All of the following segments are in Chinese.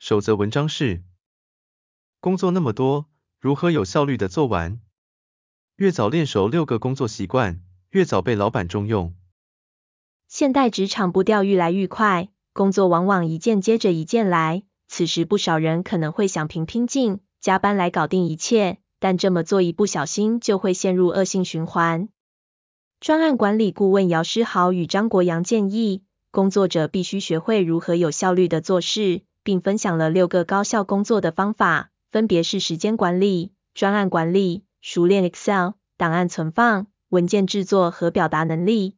守则文章是：工作那么多，如何有效率地做完？越早练熟六个工作习惯，越早被老板重用。现代职场步调愈来愈快，工作往往一件接着一件来。此时不少人可能会想拼拼劲，加班来搞定一切，但这么做一不小心就会陷入恶性循环。专案管理顾问姚诗豪与张国阳建议，工作者必须学会如何有效率地做事。并分享了六个高效工作的方法，分别是时间管理、专案管理、熟练 Excel、档案存放、文件制作和表达能力。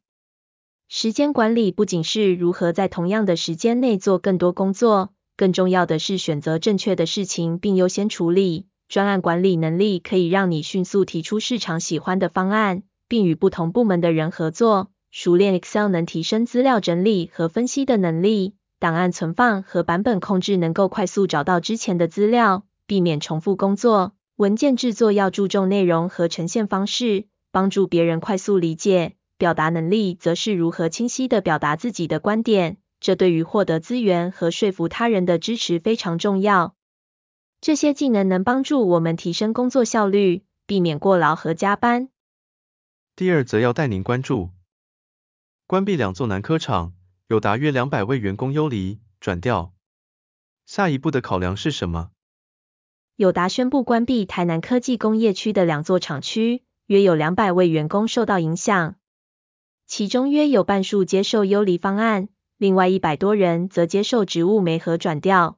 时间管理不仅是如何在同样的时间内做更多工作，更重要的是选择正确的事情并优先处理。专案管理能力可以让你迅速提出市场喜欢的方案，并与不同部门的人合作。熟练 Excel 能提升资料整理和分析的能力。档案存放和版本控制能够快速找到之前的资料，避免重复工作。文件制作要注重内容和呈现方式，帮助别人快速理解。表达能力则是如何清晰地表达自己的观点，这对于获得资源和说服他人的支持非常重要。这些技能能帮助我们提升工作效率，避免过劳和加班。第二则要带您关注：关闭两座南科厂。友达约两百位员工优离转调，下一步的考量是什么？友达宣布关闭台南科技工业区的两座厂区，约有两百位员工受到影响，其中约有半数接受优离方案，另外一百多人则接受职务媒合转调。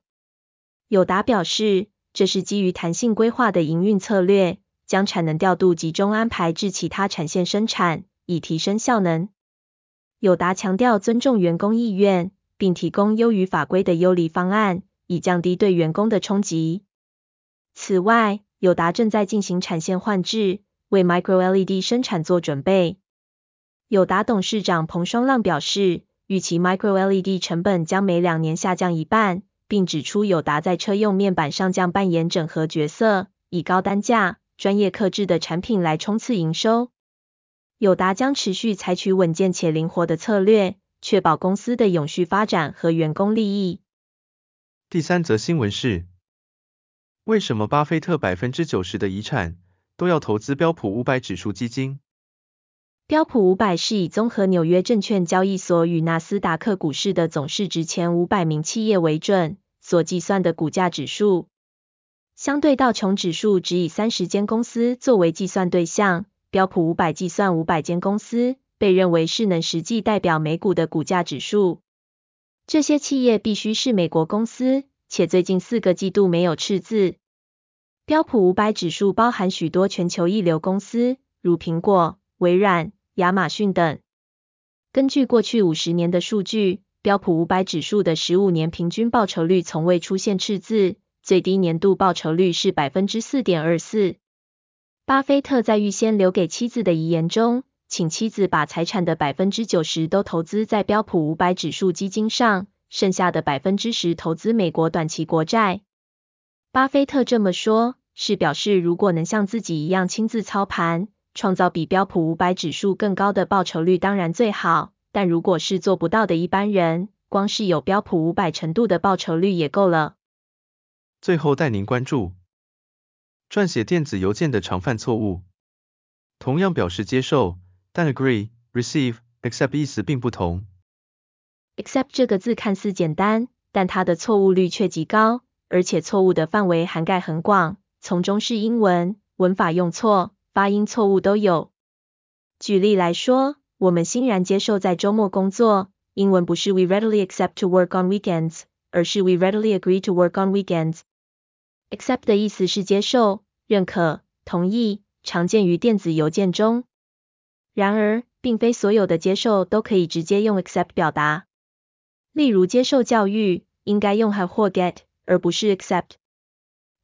友达表示，这是基于弹性规划的营运策略，将产能调度集中安排至其他产线生产，以提升效能。友达强调尊重员工意愿，并提供优于法规的优离方案，以降低对员工的冲击。此外，友达正在进行产线换置，为 Micro LED 生产做准备。友达董事长彭双浪表示，预期 Micro LED 成本将每两年下降一半，并指出友达在车用面板上将扮演整合角色，以高单价、专业克制的产品来冲刺营收。友达将持续采取稳健且灵活的策略，确保公司的永续发展和员工利益。第三则新闻是：为什么巴菲特百分之九十的遗产都要投资标普五百指数基金？标普五百是以综合纽约证券交易所与纳斯达克股市的总市值前五百名企业为准所计算的股价指数，相对道琼指数只以三十间公司作为计算对象。标普五百计算五百间公司，被认为是能实际代表美股的股价指数。这些企业必须是美国公司，且最近四个季度没有赤字。标普五百指数包含许多全球一流公司，如苹果、微软、亚马逊等。根据过去五十年的数据，标普五百指数的十五年平均报酬率从未出现赤字，最低年度报酬率是百分之四点二四。巴菲特在预先留给妻子的遗言中，请妻子把财产的百分之九十都投资在标普五百指数基金上，剩下的百分之十投资美国短期国债。巴菲特这么说，是表示如果能像自己一样亲自操盘，创造比标普五百指数更高的报酬率当然最好，但如果是做不到的一般人，光是有标普五百程度的报酬率也够了。最后带您关注。撰写电子邮件的常犯错误，同样表示接受，但 agree、receive、accept 意思并不同。accept 这个字看似简单，但它的错误率却极高，而且错误的范围涵盖很广，从中式英文、文法用错、发音错误都有。举例来说，我们欣然接受在周末工作，英文不是 we readily accept to work on weekends，而是 we readily agree to work on weekends。accept 的意思是接受。认可、同意，常见于电子邮件中。然而，并非所有的接受都可以直接用 accept 表达。例如，接受教育，应该用 have 或 get；而不是 accept。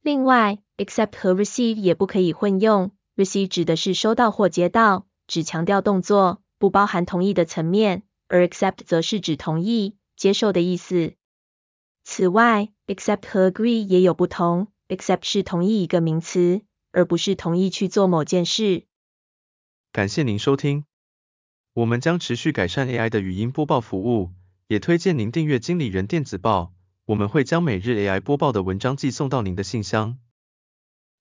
另外，accept 和 receive 也不可以混用，receive 指的是收到或接到，只强调动作，不包含同意的层面，而 accept 则是指同意、接受的意思。此外，accept 和 agree 也有不同 Except 是同意一个名词，而不是同意去做某件事。感谢您收听，我们将持续改善 AI 的语音播报服务，也推荐您订阅经理人电子报，我们会将每日 AI 播报的文章寄送到您的信箱。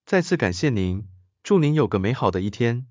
再次感谢您，祝您有个美好的一天。